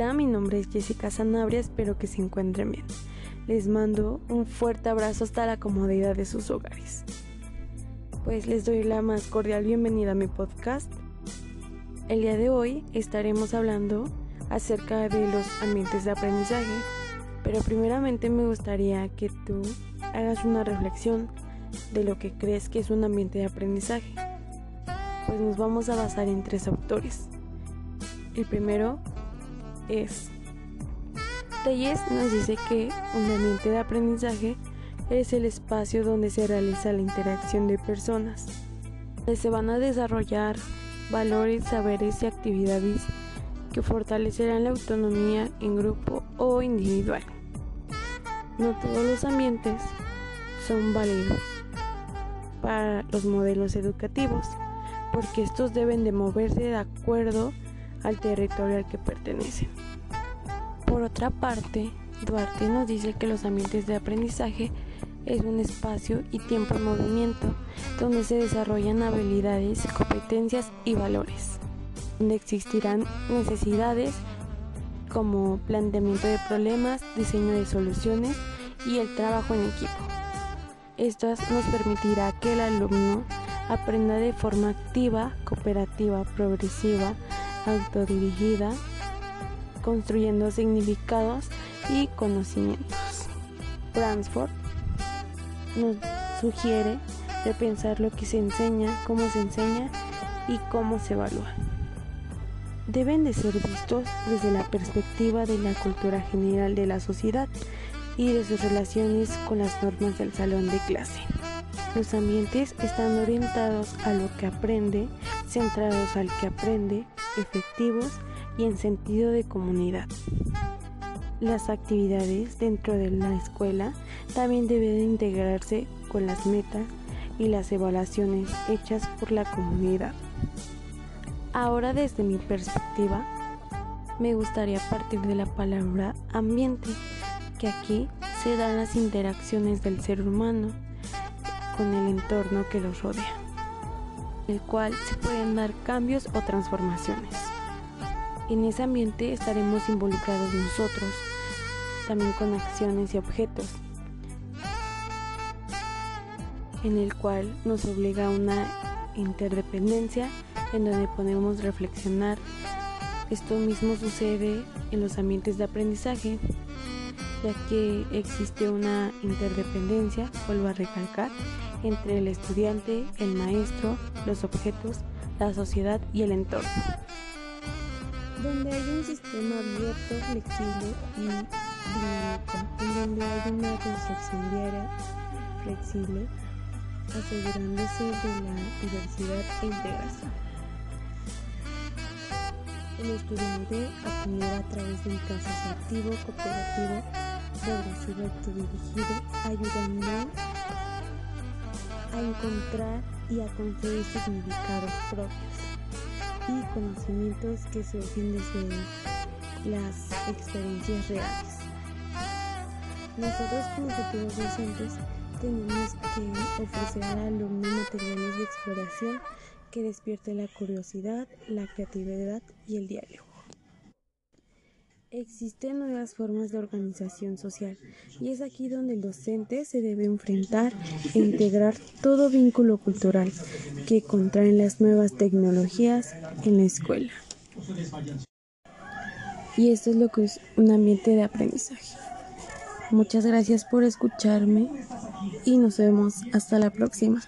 Hola, mi nombre es Jessica Sanabria, espero que se encuentren bien. Les mando un fuerte abrazo hasta la comodidad de sus hogares. Pues les doy la más cordial bienvenida a mi podcast. El día de hoy estaremos hablando acerca de los ambientes de aprendizaje, pero primeramente me gustaría que tú hagas una reflexión de lo que crees que es un ambiente de aprendizaje. Pues nos vamos a basar en tres autores. El primero es nos dice que un ambiente de aprendizaje es el espacio donde se realiza la interacción de personas, donde se van a desarrollar valores, saberes y actividades que fortalecerán la autonomía en grupo o individual. No todos los ambientes son válidos para los modelos educativos, porque estos deben de moverse de acuerdo al territorio al que pertenecen. Otra parte, Duarte nos dice que los ambientes de aprendizaje es un espacio y tiempo en movimiento donde se desarrollan habilidades, competencias y valores, donde existirán necesidades como planteamiento de problemas, diseño de soluciones y el trabajo en equipo. Esto nos permitirá que el alumno aprenda de forma activa, cooperativa, progresiva, autodirigida, construyendo significados y conocimientos. Bransford nos sugiere repensar lo que se enseña, cómo se enseña y cómo se evalúa. Deben de ser vistos desde la perspectiva de la cultura general de la sociedad y de sus relaciones con las normas del salón de clase. Los ambientes están orientados a lo que aprende, centrados al que aprende, efectivos y en sentido de comunidad. Las actividades dentro de la escuela también deben integrarse con las metas y las evaluaciones hechas por la comunidad. Ahora desde mi perspectiva, me gustaría partir de la palabra ambiente, que aquí se dan las interacciones del ser humano con el entorno que los rodea, el cual se pueden dar cambios o transformaciones. En ese ambiente estaremos involucrados nosotros, también con acciones y objetos, en el cual nos obliga a una interdependencia en donde podemos reflexionar. Esto mismo sucede en los ambientes de aprendizaje, ya que existe una interdependencia, vuelvo a recalcar, entre el estudiante, el maestro, los objetos, la sociedad y el entorno donde hay un sistema abierto, flexible y dinámico, donde hay una construcción diaria flexible, asegurándose de la diversidad e integración. El estudiante aprenderá a través de un proceso activo, cooperativo, progresivo, autodirigido, ayudando a encontrar y a construir significados propios y conocimientos que surgen desde las experiencias reales. Nosotros como futuros docentes tenemos que ofrecer al alumno materiales de exploración que despierten la curiosidad, la creatividad y el diálogo. Existen nuevas formas de organización social y es aquí donde el docente se debe enfrentar e integrar todo vínculo cultural que contraen las nuevas tecnologías en la escuela. Y esto es lo que es un ambiente de aprendizaje. Muchas gracias por escucharme y nos vemos hasta la próxima.